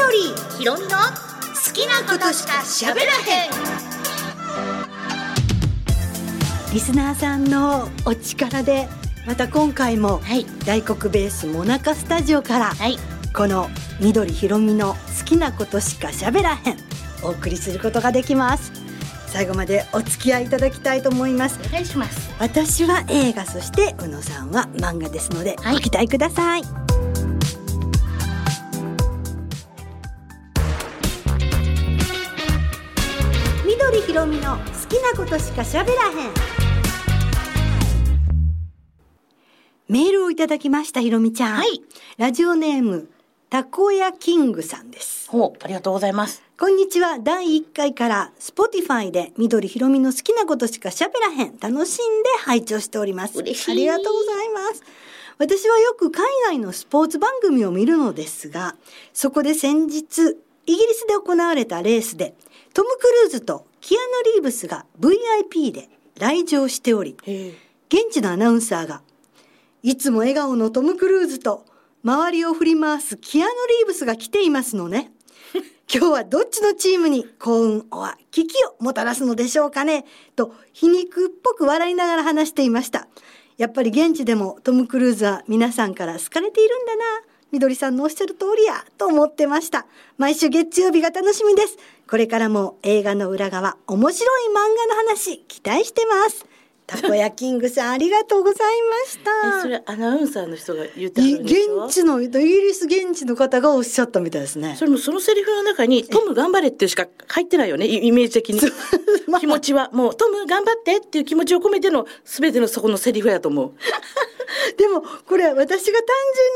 緑ひろみの好きなことしか喋らへん。リスナーさんのお力でまた今回もはい。大黒ベースモナカスタジオからはい。この緑ひろみの好きなことしか喋らへんお送りすることができます。最後までお付き合いいただきたいと思います。お願いします。私は映画そして宇野さんは漫画ですので、はい。ご期待くださいろみの好きなことしか喋らへんメールをいただきましたひろみちゃん、はいラジオネームたこやキングさんですほうありがとうございますこんにちは。第1回から Spotify で緑ひろみの好きなことしか喋らへん。楽しんで拝聴しております。嬉しいありがとうございます。私はよく海外のスポーツ番組を見るのですが、そこで先日、イギリスで行われたレースで、トム・クルーズとキアヌ・リーブスが VIP で来場しており、へ現地のアナウンサーが、いつも笑顔のトム・クルーズと周りを振り回すキアヌ・リーブスが来ていますのね。今日はどっちのチームに幸運は危機をもたらすのでしょうかねと皮肉っぽく笑いながら話していました。やっぱり現地でもトム・クルーズは皆さんから好かれているんだな。みどりさんのおっしゃる通りやと思ってました。毎週月曜日が楽しみです。これからも映画の裏側、面白い漫画の話、期待してます。たこやキングさん、ありがとうございました。えそれアナウンサーの人が言って現地のイギリス現地の方がおっしゃったみたいですね。それもそのセリフの中に「トム頑張れ」ってしか入ってないよね？イイメージ的に。まあ。気持ちは。もう「トム頑張って」っていう気持ちを込めての全てのそこのセリフやと思うでもこれ私が単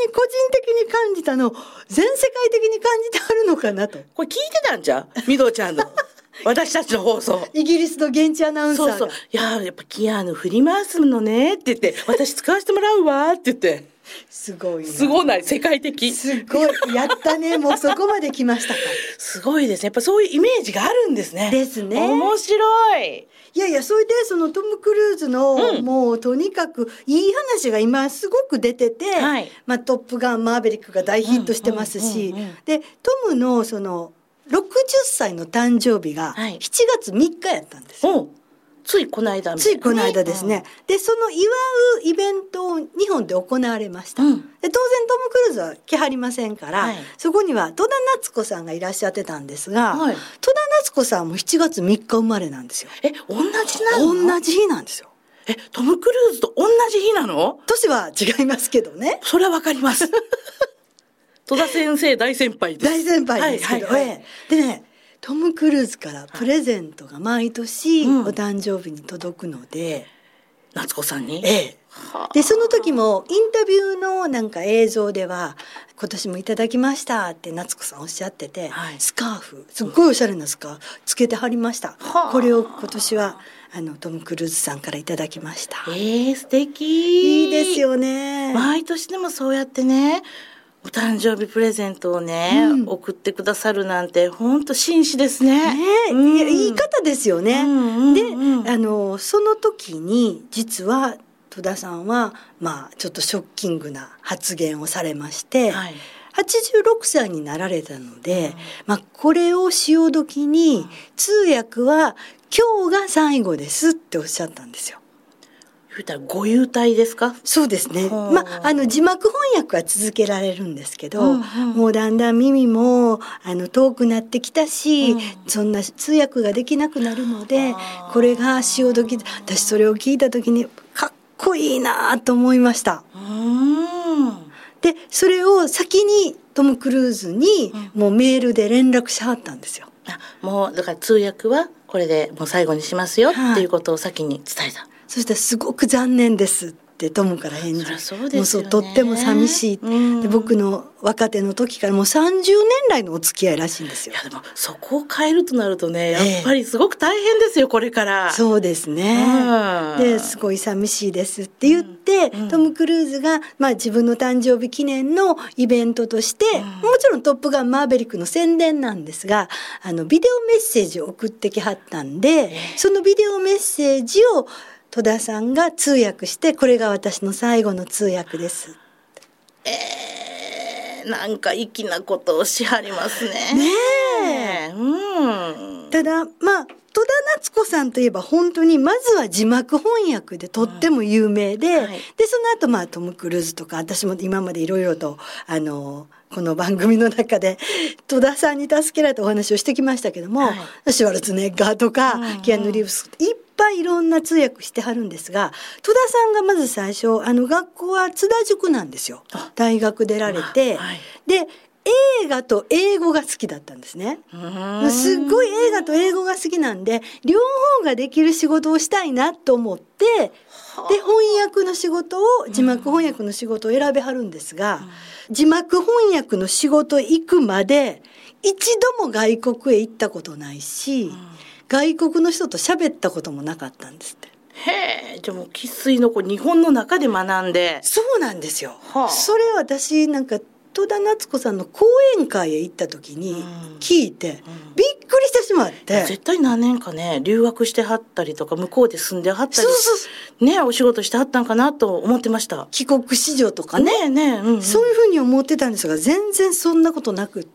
純に個人的に感じたの全世界的に感じてあるのかなと。これ聞いてたんじゃん？みどちゃんの。私たちの放送。イギリスの現地アナウンサーが。そうそう。いやーやっぱキアヌ振り回すのねって言って私使わせてもらうわって言ってすごいな。すごない世界的すごい。やったね。もうそこまで来ましたか。すごいですねやっぱそういうイメージがあるんですねですね面白いいやいや、それでそのトム・クルーズの、うんもうとにかくいい話が今すごく出てて、はいまあトップガンマーヴェリックが大ヒットしてますし、で、トムのその60歳の誕生日がはい7月3日やったんですよ。おうついこの間みたいな。ついこの間ですね。で、その祝うイベントを日本で行われました。うん。で当然トム・クルーズは来はりませんから、はい。そこには戸田夏子さんがいらっしゃってたんですが、はい。戸田夏子さんも7月3日生まれなんですよ。え同じなの？同じ日なんですよ。えトム・クルーズと同じ日なの？年は違いますけどね。それはわかります。戸田先生大先輩です。大先輩ですけど、はいはいはい。ええ。でね、トム・クルーズからプレゼントが毎年うん。お誕生日に届くので、夏子さんに？ええ。はあ。でその時もインタビューのなんか映像では「今年もいただきました」って夏子さんおっしゃってて、はい。スカーフすっごいおしゃれなスカーフつけてはりました、はあ。これを今年はあのトム・クルーズさんからいただきました、えー、素敵。いいですよね、毎年でもそうやってねお誕生日プレゼントをね、うん送ってくださるなんて本当紳士ですね。ねえ、うん言い方ですよね。うんうんで、うんあのその時に実は戸田さんはまあちょっとショッキングな発言をされまして、はい86歳になられたので、まあこれを潮時に通訳は今日が最後ですっておっしゃったんですよ。言うたらご優待ですか？そうですね。はあまあ、あの字幕翻訳は続けられるんですけど、うんうんもうだんだん耳もあの遠くなってきたし、うんそんな通訳ができなくなるのでこれが潮時で私それを聞いた時にかっこいいなと思いました。でそれを先にトム・クルーズにもうメールで連絡しはったんですよ。あもうだから通訳はこれでもう最後にしますよはいっていうことを先に伝えた。そしたらすごく残念ですってトムから返事。そうですよね。もうそうとっても寂しい、うん。で僕の若手の時からもう30年来のお付き合いらしいんですよ。いやでもそこを変えるとなるとねやえ。えっぱりすごく大変ですよこれから。そうですね。うん。ですごい寂しいですって言って、うんトム・クルーズが、まあ、自分の誕生日記念のイベントとして、うん。もちろん「トップガンマーヴェリック」の宣伝なんですがあのビデオメッセージを送ってきはったんで、え。そのビデオメッセージを戸田さんが通訳してこれが私の最後の通訳です。えーえなんか粋なことをしはりますね。ねえ。うん。ただまあ戸田夏子さんといえば本当にまずは字幕翻訳でとっても有名で、はい。でその後まあトム・クルーズとか私も今までいろいろとあのこの番組の中で戸田さんに助けられたお話をしてきましたけども、はシュワルツェネッガーとか、うんうん。キアヌ・リーブスいっぱいいろんな通訳してはるんですが戸田さんがまず最初あの学校は津田塾なんですよ。あ。大学出られて、はい。で映画と英語が好きだったんですね。うんすっごい映画と英語が好きなんで両方ができる仕事をしたいなと思ってで翻訳の仕事を字幕翻訳の仕事を選べはるんですが、字幕翻訳の仕事行くまで一度も外国へ行ったことないし、外国の人と喋ったこともなかったんですって。へえ、じゃあもう生粋のこう日本の中で学んで。そうなんですよ。はあそれ私なんか戸田夏子さんの講演会へ行った時に聞いて、びっくりしてしまって。絶対何年かね留学してはったりとか向こうで住んではったりそうそうねお仕事してはったんかなと思ってました。帰国子女とかねね、うんうんそういうふうに思ってたんですが全然そんなことなく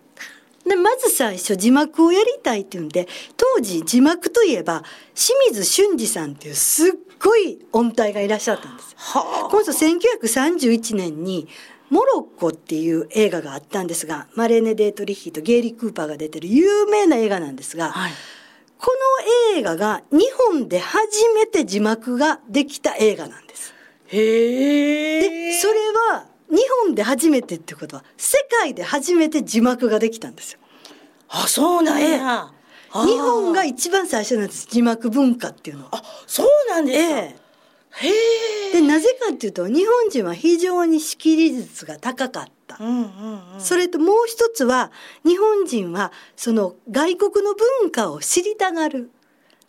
でまず最初字幕をやりたいっていうんで当時字幕といえば清水俊二さんっていうすっごい音体がいらっしゃったんです。はあこの人1931年にモロッコっていう映画があったんですがマレーネ・デートリッヒとゲイリー・クーパーが出てる有名な映画なんですが、はい。この映画が日本で初めて字幕ができた映画なんです。へえ。でそれは日本で初めてってことは世界で初めて字幕ができたんですよ。あそうなんええや。あ日本が一番最初なんです字幕文化っていうのは。あそうなんです。でなぜかっていうと日本人は非常に識字率が高かった。うんうんうん。それともう一つは日本人はその外国の文化を知りたがる。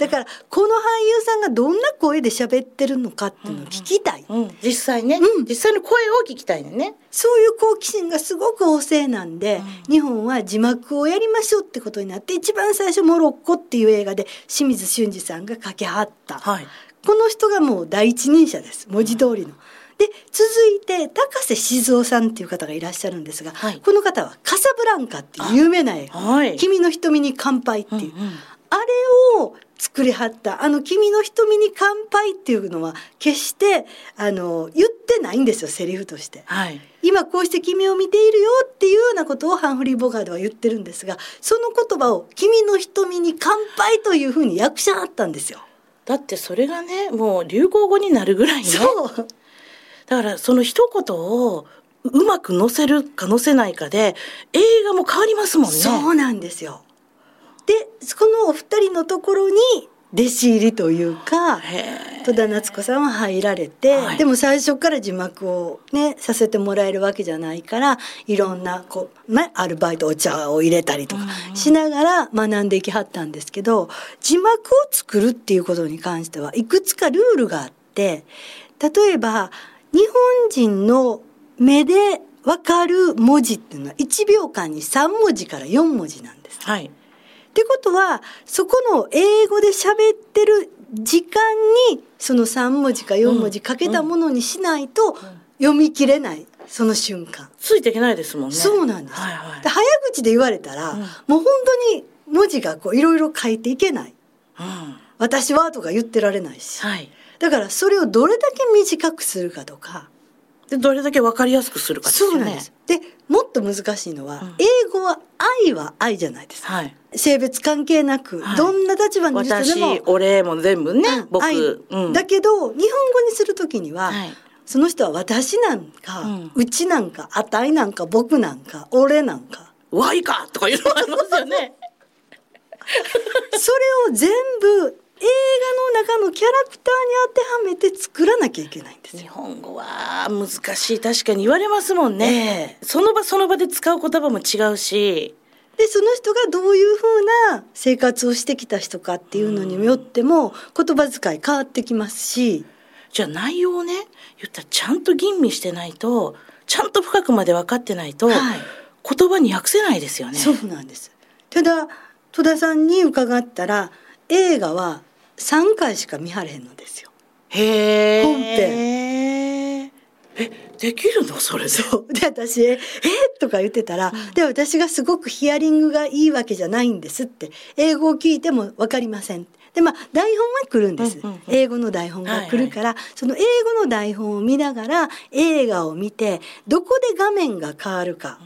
だからこの俳優さんがどんな声で喋ってるのかっていうのを聞きたい。うん、実際ね、うん実際の声を聞きたいのね。そういう好奇心がすごく旺盛なんで、日本は字幕をやりましょうってことになって一番最初「モロッコ」っていう映画で清水俊二さんが掛けはった、はい。この人がもう第一人者です文字通りの。で続いて高瀬静雄さんっていう方がいらっしゃるんですが、はいこの方は「カサブランカ」っていう有名な映画はい。君の瞳に乾杯」っていう、うんうんあれを作りはったあの「君の瞳に乾杯」っていうのは決してあの言ってないんですよセリフとして。はい。今こうして君を見ているよっていうようなことをハンフリー・ボガードは言ってるんですがその言葉を「君の瞳に乾杯」というふうに訳しはったんですよ。だってそれがね、もう流行語になるぐらいね。そうだからその一言をうまく載せるか載せないかで映画も変わりますもんね。そうなんですよ。でこのお二人のところに弟子入りというか。戸田夏子さんは入られて、はいでも最初から字幕をねさせてもらえるわけじゃないからいろんなこう、ね、アルバイトお茶を入れたりとかうんしながら学んでいきはったんですけど字幕を作るっていうことに関してはいくつかルールがあって例えば日本人の目でわかる文字っていうのは1秒間に3文字から4文字なんです。はい。ってことはそこの英語で喋ってる時間にその3文字か4文字かけたものにしないと読み切れないその瞬間。ついていけないですもんね。そうなんです、はいはいで。早口で言われたら、うんもう本当に文字がこういろいろ書いていけない。うん。私はとか言ってられないし。はい。だからそれをどれだけ短くするかとか。でどれだけわかりやすくするかですよね。そうなんです。で、もっと難しいのは、うん英語は愛は愛じゃないですか。はい。性別関係なく、はいどんな立場の人でも私、俺も全部ね、うんうん。だけど日本語にするときには、はい。その人は私なんか、ううんちなんかあたいなんか僕なんか俺なんかワイかとかいうのありますよね。それを全部映画の中のキャラクターに当てはめて作らなきゃいけないんです日よ。本語は難しい確かに言われますもんね、えその場その場で使う言葉も違うし。でその人がどういうふうな生活をしてきた人かっていうのによっても言葉遣い変わってきますし。じゃあ内容をね言ったらちゃんと吟味してないとちゃんと深くまで分かってないと、はい。言葉に訳せないですよね。そうなんです。ただ戸田さんに伺ったら映画は3回しか見はれへんのですよ。へえ本編。へえできるの？それで。そう。で私「えとか言ってたら、で私がすごくヒアリングがいいわけじゃないんですって英語を聞いても分かりません。でまあ台本は来るんです、うんうんうん。英語の台本が来るから、その英語の台本を見ながら映画を見てどこで画面が変わるか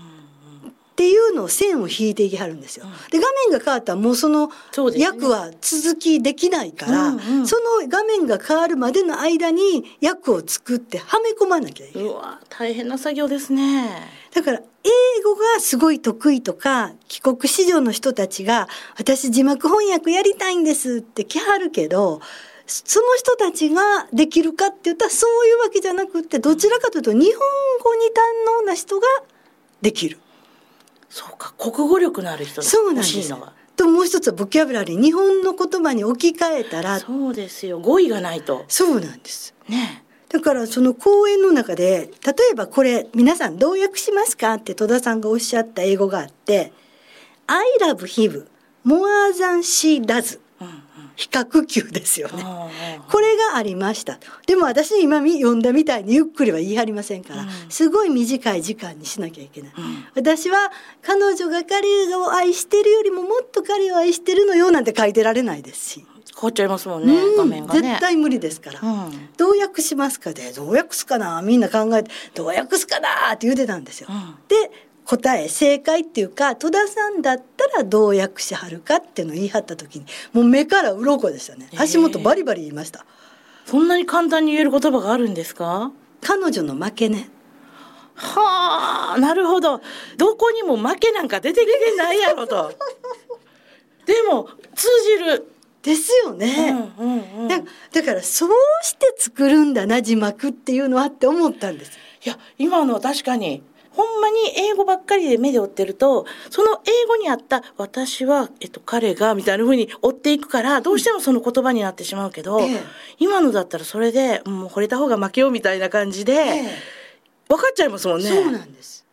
っていうのを線を引いていきはるんですよ。で画面が変わったらもうその役は続きできないから、うんうん。その画面が変わるまでの間に役を作ってはめ込まなきゃいけない。うわ大変な作業ですね。だから英語がすごい得意とか帰国子女の人たちが私字幕翻訳やりたいんですって来はるけどその人たちができるかって言ったらそういうわけじゃなくってどちらかというと日本語に堪能な人ができる。そうか国語力のある人だそうなんです。ともう一つはボキャブラリー日本の言葉に置き換えたらそうですよ。語彙がないと。そうなんです。ね。だからその講演の中で例えばこれ皆さんどう訳しますかって戸田さんがおっしゃった英語があって「I love him more than she does うんうん」比較級ですよね。これがありました。でも私今み読んだみたいにゆっくりは言い張りませんから、うん。すごい短い時間にしなきゃいけない、うん。私は彼女が彼を愛してるよりももっと彼を愛してるのよなんて書いてられないですし、変わっちゃいますもんね、うん画面がね。絶対無理ですから、うん。どう訳しますかでどう訳すかなみんな考えてどう訳すかなって言ってたんですよ。うん。で答え正解っていうか戸田さんだったらどう訳しはるかっていうのを言い張った時にもう目から鱗でしたね。えー。足元バリバリ言いました、そんなに簡単に言える言葉があるんですか？彼女の負けね。はあなるほど。どこにも負けなんか出てきてないやろと。でも通じる、ですよね、うんうんうん、だだからそうして作るんだな字幕っていうのはって思ったんです。いや今のは確かにほんまに英語ばっかりで目で追ってるとその英語にあった「私は、えっと、彼が」みたいな風に追っていくからどうしてもその言葉になってしまうけど、ええ。今のだったらそれでもう惚れた方が負けようみたいな感じで、え。分かっちゃいますもんね。そうなんです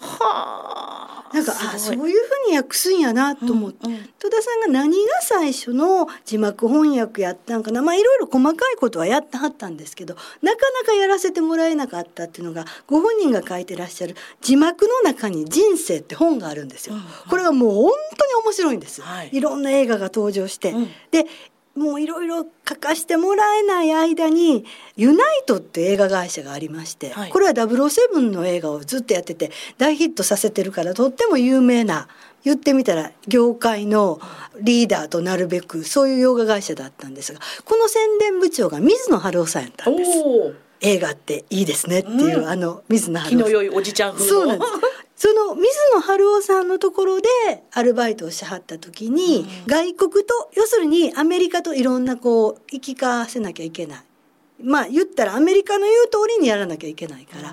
はあ。なんかあそういうふうに訳すんやなと思って、うんうん。戸田さんが何が最初の字幕翻訳やったんかなまあいろいろ細かいことはやってはったんですけどなかなかやらせてもらえなかったっていうのがご本人が書いてらっしゃる字幕の中に「人生」って本があるんですよ。うんうん。これはもう本当に面白いんです。はい。いろんな映画が登場して、うん。でもういろいろ書かしてもらえない間にユナイトって映画会社がありまして、はい。これは007の映画をずっとやってて大ヒットさせてるからとっても有名な言ってみたら業界のリーダーとなるべくそういう洋画会社だったんですがこの宣伝部長が水野晴夫さんやったんです。映画っていいですねっていう、うん。あの水野気晴夫さん。の良いおじちゃん風の。そうなんです。その水野晴夫さんのところでアルバイトをしはった時に、うん外国と要するにアメリカといろんなこう行き交わせなきゃいけない。まあ言ったらアメリカの言う通りにやらなきゃいけないから、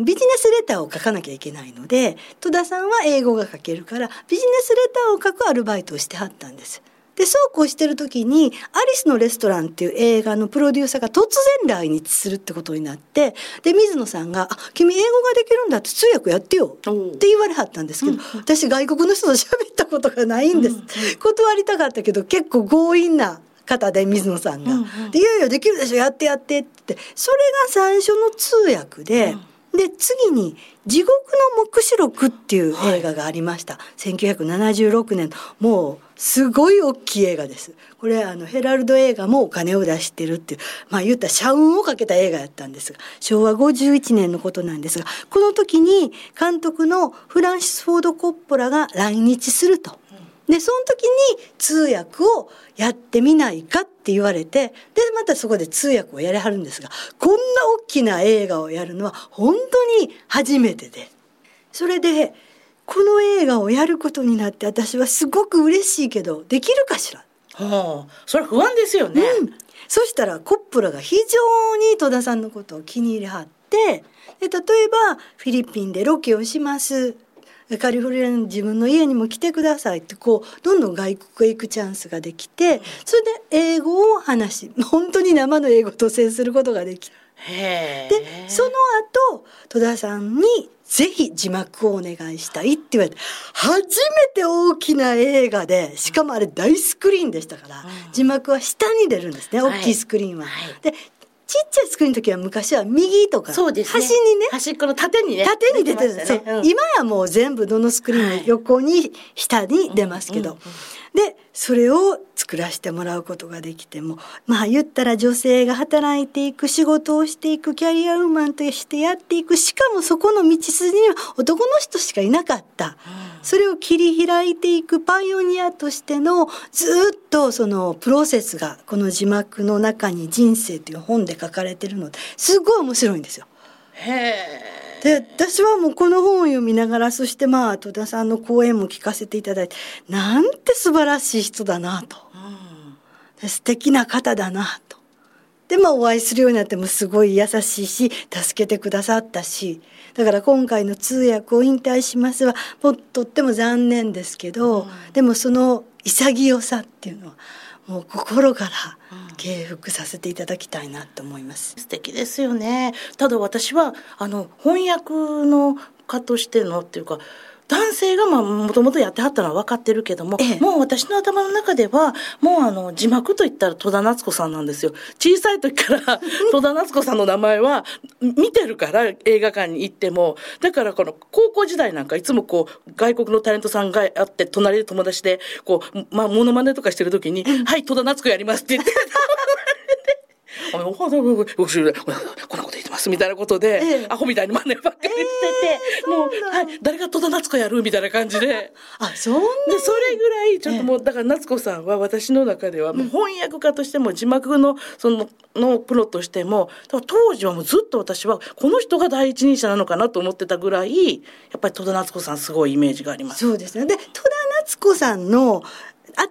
ビジネスレターを書かなきゃいけないので戸田さんは英語が書けるからビジネスレターを書くアルバイトをしてはったんです。でそうこうしてる時に「アリスのレストラン」っていう映画のプロデューサーが突然来日するってことになってで水野さんが「あ君英語ができるんだって通訳やってよ」って言われはったんですけど、私外国の人と喋ったことがないんです、うんうん断りたかったけど結構強引な方で水野さんが「うんうん。でいやいやできるでしょやってやって」ってそれが最初の通訳で。で次に「地獄の黙示録」っていう映画がありました、1976年もうすごい大きい映画です。これあのヘラルド映画もお金を出してるっていうまあ言ったら社運をかけた映画やったんですが昭和51年のことなんですがこの時に監督のフランシス・フォード・コッポラが来日すると。でその時に通訳をやってみないかって言われてでまたそこで通訳をやりはるんですがこんな大きな映画をやるのは本当に初めてで。それでこの映画をやることになって私はすごく嬉しいけどできるかしら、はあそれは不安ですよね、うん、そしたらコッポラが非常に戸田さんのことを気に入りはってで例えばフィリピンでロケをします。カリフォルニアの自分の家にも来てくださいってこうどんどん外国へ行くチャンスができてそれで英語を話し本当に生の英語と接することができへえ。でその後戸田さんにぜひ字幕をお願いしたいって言われて初めて大きな映画でしかもあれ大スクリーンでしたから、うん。字幕は下に出るんですねはい。大きいスクリーンは。はい。でちっちゃいスクリーンの時は昔は右とかそうですね。端にね端っこの縦にね縦に出てるんです。ね。うん。今やもう全部どのスクリーンの横に下に出ますけど、でそれを作らせてもらうことができてもまあ言ったら女性が働いていく仕事をしていくキャリアウーマンとしてやっていくしかもそこの道筋には男の人しかいなかった。それを切り開いていくパイオニアとしてのずっとそのプロセスがこの字幕の中に「人生」という本で書かれてるのですごい面白いんですよ。へえで私はもうこの本を読みながらそしてまあ戸田さんの講演も聞かせていただいてなんて素晴らしい人だなと。で素敵な方だなと。でまあお会いするようになってもすごい優しいし助けてくださったし。だから今回の通訳を引退しますはもうとっても残念ですけど、でもその潔さっていうのはもう心から敬服させていただきたいなと思います。素敵ですよねただ私はあの翻訳の家としてのっていうか男性がまあもともとやってはったのは分かってるけども、ええ。もう私の頭の中ではもうあの字幕といったら戸田夏子さんなんですよ。小さい時から 戸田夏子さんの名前は見てるから映画館に行っても。だからこの高校時代なんかいつもこう外国のタレントさんがあって隣で友達でこうまあモノマネとかしてる時に「はい戸田夏子やります」って言って。あのお肌の後ろでこんなこと言ってますみたいなことで、ええアホみたいに真似ばっかりしてて、もう、うはい、誰が戸田夏子やるみたいな感じで。あそんなでそれぐらいちょっともう、だから夏子さんは私の中ではもう翻訳家としても字幕のそののプロとしても当時はもうずっと私はこの人が第一人者なのかなと思ってたぐらいやっぱり戸田夏子さんすごいイメージがあります。そうですね。で、戸田夏子さんの頭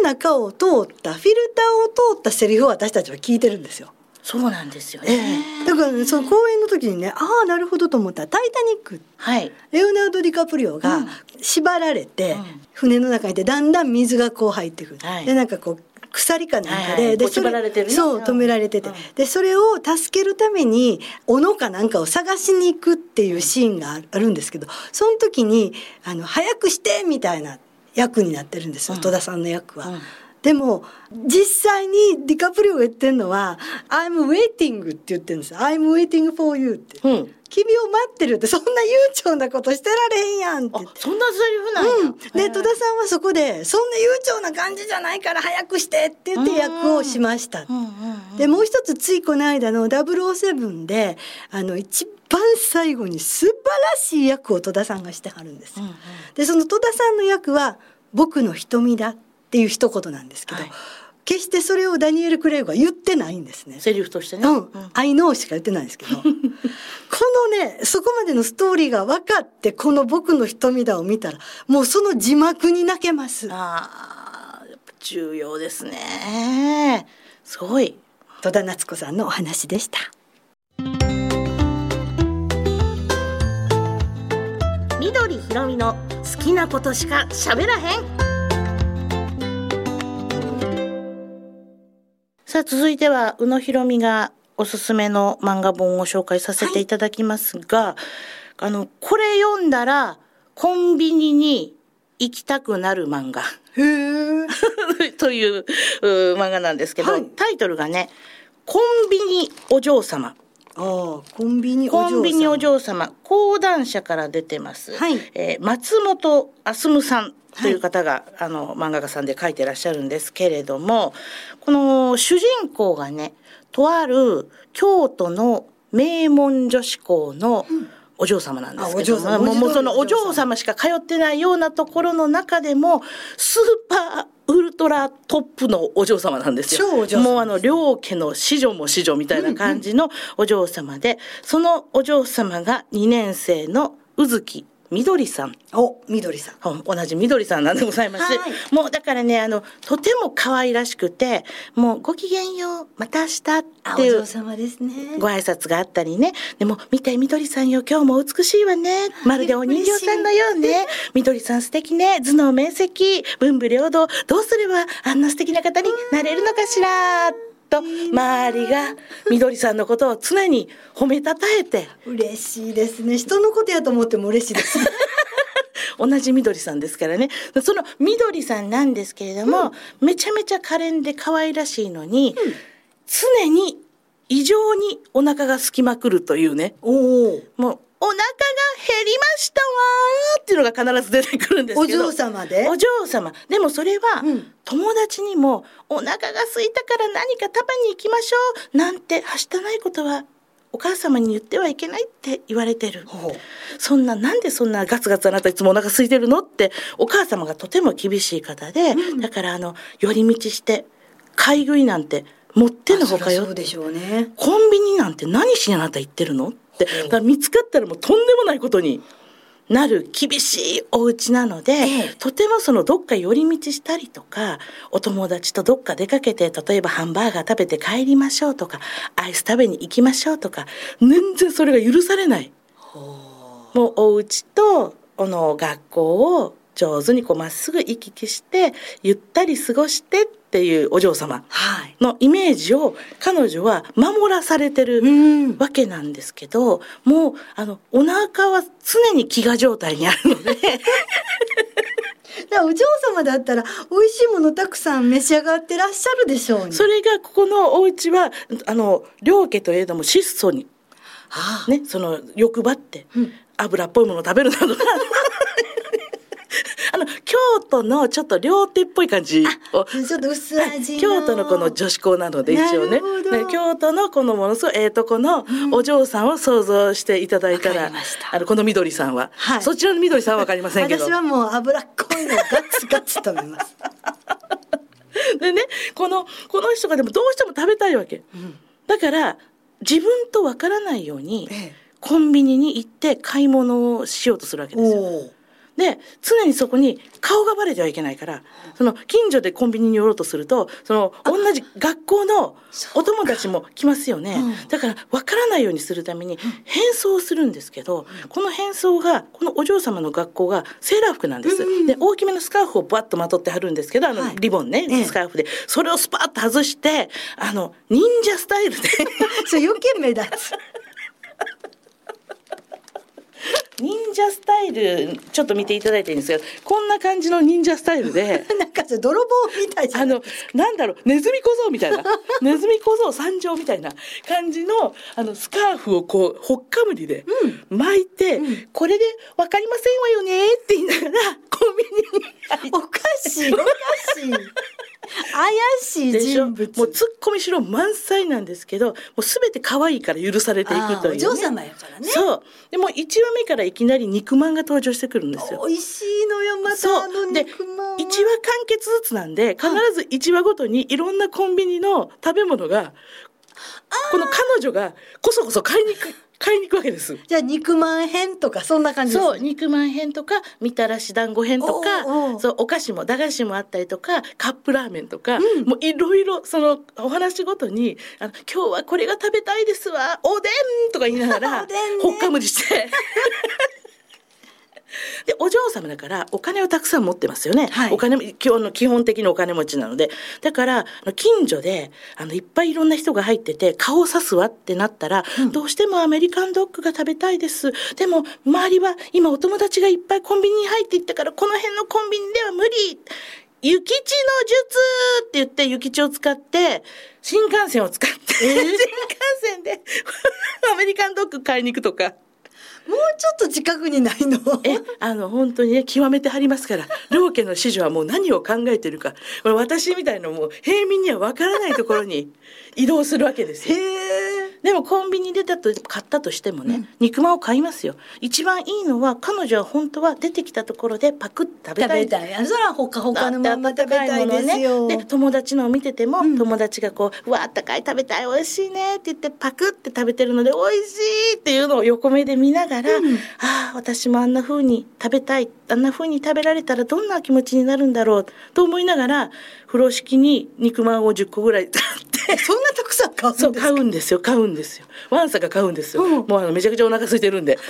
の中を通った、フィルターを通ったセリフを私たちは聞いてるんですよ。そうなんですよえね。えだから、ね、その公演の時にね、ああ、なるほどと思ったら、タイタニック、はい。レオナルド・ディカプリオがうん。縛られて、うん。船の中にいて、だんだん水がこう入ってくる。はい。で、なんかこう、鎖かなんかで、ではいはい。こう縛られてるね。そううん。止められてて、うん。でそれを助けるために斧かなんかを探しに行くっていうシーンがああるんですけどその時にあの早くしてみたいな役になってるんですよ、うん。戸田さんの役は。うんでも実際にディカプリオが言ってるのは「I'm waiting」って言ってるんです「I'm waiting for you」って。うん。君を待ってるってそんな悠長なことしてられへんやんって。そんなセリフなんや。うん、で戸田さんはそこで「そんな悠長な感じじゃないから早くして」って言って役をしました。うんうんうん。でもう一つついこの間の007であの一番最後に素晴らしい役を戸田さんがしてはるんですよ。うんうんでその戸田さんの役は「僕の瞳だ」っていう一言なんですけど、はい決してそれをダニエル・クレイグは言ってないんですね。セリフとしてね。うん、I know しか言ってないんですけど このねそこまでのストーリーが分かってこの「僕の瞳だ」を見たらもうその字幕に泣けますああ、やっぱ重要ですね。すごい。戸田夏子さんのお話でした緑ひろみの好きなことしか喋らへん。さあ続いては宇野ひろみがおすすめの漫画本を紹介させていただきますが、あのこれ読んだらコンビニに行きたくなる漫画。という漫画なんですけど、はい。タイトルがね「コンビニお嬢様」ああコンビニコンビニお嬢様。講談社から出てます、はい。えー松本あすむさんという方が、あの漫画家さんで書いてらっしゃるんですけれどもこの主人公がねとある京都の名門女子校のお嬢様なんですけど。も、もうもうそのお嬢様しか通ってないようなところの中でもスーパーウルトラトップのお嬢様なんですよ。超お嬢様もうあの両家の子女も子女みたいな感じのお嬢様で、そのお嬢様が2年生の宇月みどりさん。おみどりさん同じみどりさんなんでございます。はいもうだからね、あの、とても可愛らしくて、もうごきげんよう、また明日っていうあお嬢様ですねご挨拶があったりね。でも、見て、みどりさんよ、今日も美しいわね。まるでお人形さんのようね。みどりさん素敵ね。頭脳面積、文武両道。どうすればあんな素敵な方になれるのかしら。と、周りがみどりさんのことを常に褒めたたえて、嬉しいですね。人のことやと思っても嬉しいです 同じみどりさんですからね。そのみどりさんなんですけれども、めちゃめちゃ可憐で可愛らしいのに、常に異常にお腹が空きまくるというね。もうお腹が減りましたわーっていうのが必ず出てくるんですけど。お嬢様で？お嬢様。でもそれは、うん。友達にもお腹が空いたから何か食べに行きましょうなんてはしたないことはお母様に言ってはいけないって言われてる。そんななんでそんなガツガツあなたいつもお腹空いてるの？ってお母様がとても厳しい方で、だからあの寄り道して買い食いなんてもってのほかよね。コンビニなんて何しにあなた行ってるの？だから見つかったらもうとんでもないことになる厳しいお家なので、ええ。とてもそのどっか寄り道したりとかお友達とどっか出かけて例えばハンバーガー食べて帰りましょうとかアイス食べに行きましょうとか全然それが許されない。もうお家とこの学校を上手にこうまっすぐ行き来してゆったり過ごしてっていうお嬢様はい。のイメージを彼女は守らされてるうん。わけなんですけどもうあのお腹は常に飢餓状態にあるので だお嬢様だったら美味しいものたくさん召し上がってらっしゃるでしょうに。それがここのお家はあの両家といえども質素にはあねその欲張ってうん油っぽいものを食べるなどあの京都のちょっと料亭っぽい感じを。ちょっと薄味の。京都のこの女子校なので一応ね。京都のこのものすごいええとこのお嬢さんを想像していただいたら、わかりました。あのこの緑さんは、はい。そちらの緑さんはわかりませんけど。私はもう脂っこいのをガツガツ食べます。でねこのこの人がでもどうしても食べたいわけ、だから自分とわからないようにええ。コンビニに行って買い物をしようとするわけですよ。で常にそこに顔がバレてはいけないからその近所でコンビニに寄ろうとするとその同じ学校のお友達も来ますよね、うん。だから分からないようにするために変装をするんですけど、この変装がこのお嬢様の学校がセーラー服なんです、うんうんで大きめのスカーフをバッとまとってはるんですけどあのはい。リボンね、ええ。スカーフで。それをスパッと外してあの忍者スタイルで。それ余計目立つ。忍者スタイルちょっと見ていただいていいんですけどこんな感じの忍者スタイルで。なんか泥棒みたいじゃあのなんだろうネズミ小僧みたいな ネズミ小僧参上みたいな感じのあのスカーフをこうほっかむりで巻いて、うんこれで「分かりませんわよね」って言いながらコンビニにおかしいおかしい。怪しい人物。もうツッコミしろ満載なんですけどもう全て可愛いから許されていくという、ね、お嬢様やからね。そうでも1話目からいきなり肉まんが登場してくるんですよ美味しいのよまたあので肉まんは。1話完結ずつなんで必ず1話ごとにいろんなコンビニの食べ物がこの彼女がこそこそ買いに行く買いに行くわけです。じゃあ肉まん編とかそんな感じそう肉まん編とかみたらし団子編とかそうお菓子も駄菓子もあったりとかカップラーメンとか、うんもういろいろそのお話ごとにあの「今日はこれが食べたいですわおでん!」とか言いながら ほっかむりして。様だからお金をたくさん持ってますよね、はい。お金も今日の基本的にお金持ちなので。だから近所であのいっぱいいろんな人が入ってて顔を刺すわってなったら、どうしてもアメリカンドッグが食べたいです。でも周りは今お友達がいっぱいコンビニに入っていったからこの辺のコンビニでは無理。諭吉の術って言って諭吉を使って新幹線を使って、新幹線で アメリカンドッグ買いに行くとか。もうちょっと近くにないの？えあの本当にね極めてはりますから。両家の子女はもう何を考えてるか。これ私みたいなもう平民にはわからないところに移動するわけですへよ。えでもコンビニでだと買ったとしてもね、肉まんを買いますよ。一番いいのは彼女は本当は出てきたところでパクッと食べ食たい。べたい。あそらほかほかのまんま食べたいですよ、で友達のを見てても、うん。友達がこう「うわあったかい食べたい美味しいね」って言ってパクって食べてるので「美味しい」っていうのを横目で見ながら、うん。ああ私もあんな風に食べたい。あんな風に食べられたらどんな気持ちになるんだろう。と思いながら風呂敷に肉まんを10個ぐらい。そんなたくさん買うんです買うんですよ。買うんですよ。ワンサが買うんですよ、うん。もうあのめちゃくちゃお腹空いてるんで。で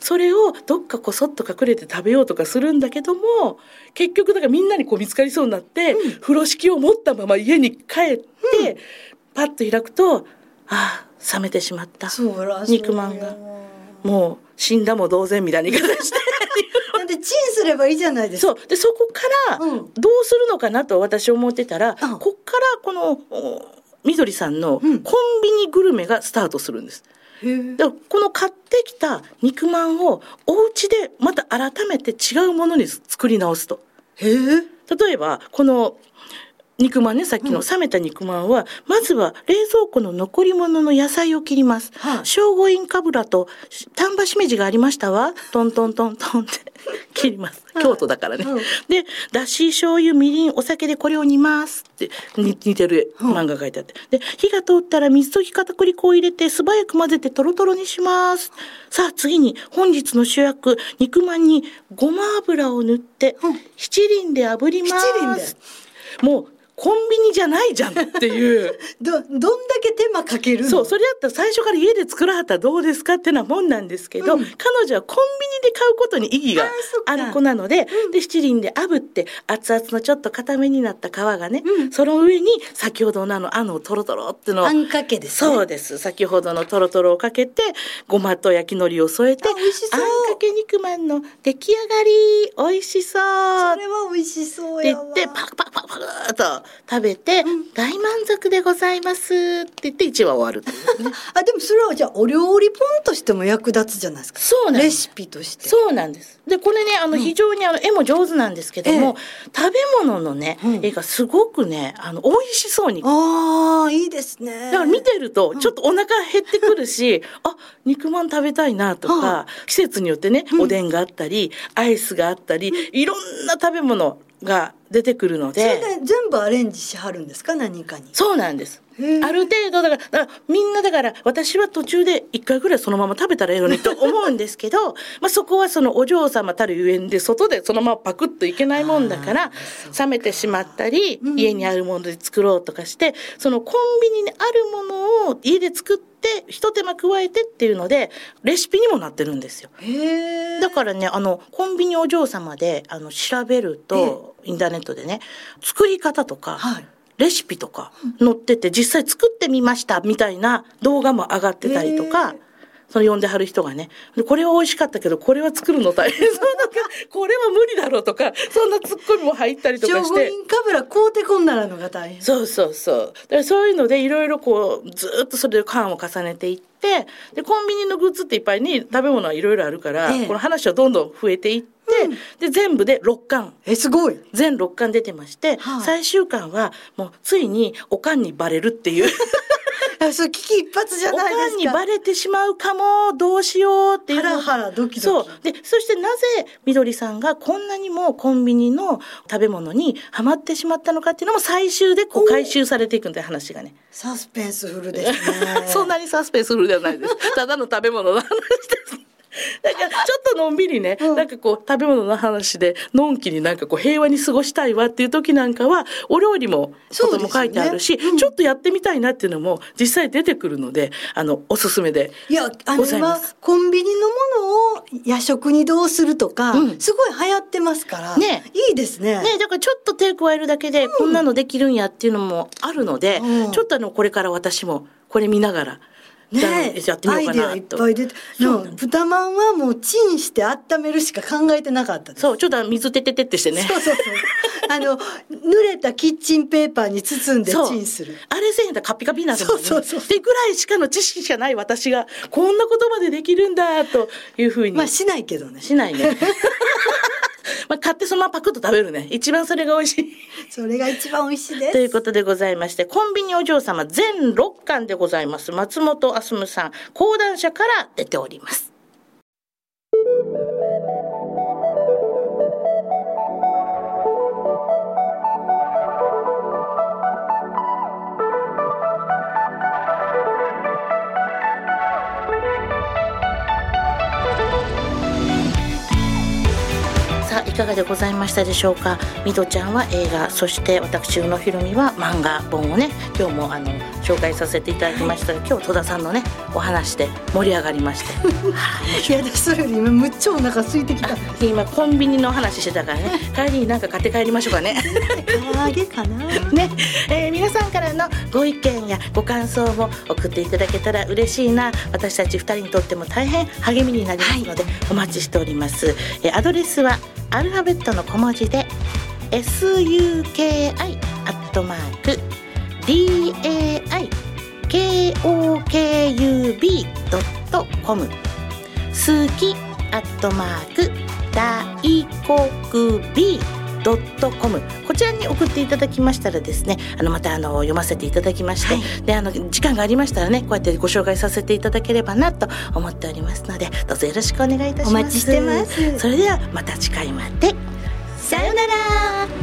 それをどっかこそっと隠れて食べようとかするんだけども結局だからみんなにこう見つかりそうになって、風呂敷を持ったまま家に帰って、パッと開くとああ冷めてしまった。そうら肉まんが。もう死んだも同然みたいな言い方して。なんでチンすればいいじゃないですか。そう。でそこからうん。どうするのかなと私思ってたら、うん。こっからこのおみどりさんのコンビニグルメがスタートするんです。でこの買ってきた肉まんをお家でまた改めて違うものに作り直すと。例えばこの肉まんねさっきの冷めた肉まんは、まずは冷蔵庫の残り物の野菜を切ります。はい聖護院かぶらと丹波しめじがありましたわ。トントントントンって切ります。はい京都だからね。うんで、だし、醤油、みりん、お酒でこれを煮ますってに似てる漫画が書いてあって。で、火が通ったら水溶き片栗粉を入れて素早く混ぜてトロトロにします。さあ次に本日の主役、肉まんにごま油を塗ってうん七輪で炙ります。七輪で？もうコンビニじゃないじゃんっていう。ど、どんだけ手間かけるの？そう、それだったら最初から家で作らはったらどうですかってなもんなんですけど、うん彼女はコンビニで買うことに意義がある子なので、で、七輪で炙って、熱々のちょっと固めになった皮がね、うんその上に先ほどのあの、あのトロトロってのをあんかけですね。そうです。先ほどのトロトロをかけて、ごまと焼き海苔を添えて、あ美味しそうあんかけ肉まんの出来上がり、美味しそう。それは美味しそうやわ。って言って、パクパクパクパクっと食べて、大満足でございますって言って1話終わるね。あ、でもそれはじゃあお料理本としても役立つじゃないですか。そうなん。レシピとして。そうなんです。で、これね、あの、非常にあの、絵も上手なんですけども、食べ物のねうん、絵がすごくね、あの、美味しそうに。だああ、いいですね。から見てると、ちょっとお腹減ってくるし、あ、肉まん食べたいなとはか、季節によってね、おでんがあったり、アイスがあったり、いろんな食べ物が出てくるので全部アレンジしはるんですか何かに？そうなんです。ある程度だから、だからみんなだから私は途中で一回ぐらいそのまま食べたらええのにと思うんですけど、まあそこはそのお嬢様たるゆえんで外でそのままパクッといけないもんだから、冷めてしまったり、家にあるもので作ろうとかして、そのコンビニにあるものを家で作って、一手間加えてっていうので、レシピにもなってるんですよ。だからね、あの、コンビニお嬢様で、あの、調べると、インターネットでね、作り方とか、はいレシピとか載ってて、実際作ってみましたみたいな動画も上がってたりとへかー、その呼んではる人がね、でこれは美味しかったけど、これは作るの大変 そうだから、これは無理だろうとか、そんなツッコミも入ったりとかして。院かぶら買うてこんならのが大変。そうそうそう。だからそういうのでいろいろこう、ずーっとそれで缶を重ねていって、で、コンビニのグッズっていっぱいに食べ物はいろいろあるから、ええこの話はどんどん増えていって、で、全部で6巻。え、すごい。全6巻出てまして、はい最終巻はもうついにおかんにバレるっていう。あ、それ危機一髪じゃおないですか。かんにバレてしまうかも、どうしようっていうの。ハラハラドキドキそう。で、そしてなぜみどりさんがこんなにもコンビニの食べ物にハマってしまったのかっていうのも最終でこう回収されていくんで話がね。サスペンスフルですね。そんなにサスペンスフルではないです。ただの食べ物の話です。だからちょっとのんびりね、うん。なんかこう食べ物の話でのんきになんかこう平和に過ごしたいわっていう時なんかはお料理もことも書いてあるし、うん。ちょっとやってみたいなっていうのも実際出てくるのであのおすすめでいや、あのございま今す。コンビニのものを夜食にどうするとか、うん。すごい流行ってますから、ね。いいですね。ね、だからちょっと手加えるだけでこんなのできるんやっていうのもあるので、うん。ちょっとあのこれから私もこれ見ながら、ねやってみようかアイデアないと。っぱい出て、豚まんはもうチンして温めるしか考えてなかった。そう、ちょっと水てててってしてね。そうそうそう。あの、濡れたキッチンペーパーに包んでチンする。あれせえへんだらカピカピになんね。そうそうそうってぐらいしかの知識しかない私が、こんなことまでできるんだ、というふうに。まあしないけどね。しないね。まあ、買ってそのままパクッと食べるね。一番それが美味しい。それが一番美味しいです。ということでございまして、コンビニお嬢様全6巻でございます。松本あすむさん、講談社から出ております。かがでございましたでしょうか？みどちゃんは映画そして私宇野ひろみは漫画本をね今日もあの紹介させていただきました。が今日戸田さんのねお話で盛り上がりまして。は いいや、私それより今むっちゃお腹空いてきた。今コンビニの話してたからね。帰りになんか買って帰りましょうかね。唐揚げかな。ね、えー皆さんからのご意見やご感想も送っていただけたら嬉しいな。私たち2人にとっても大変励みになりますので、お待ちしております、えーアドレスはアルファベットの小文字で suki アットマーク daikokub.com 好きアットマーク大国 B ドットコム。こちらに送っていただきましたらですねあのまたあの読ませていただきまして、はい、であの時間がありましたらねこうやってご紹介させていただければなと思っておりますのでどうぞよろしくお願いいたします。お待ちしてます。それではまた次回まで。さようなら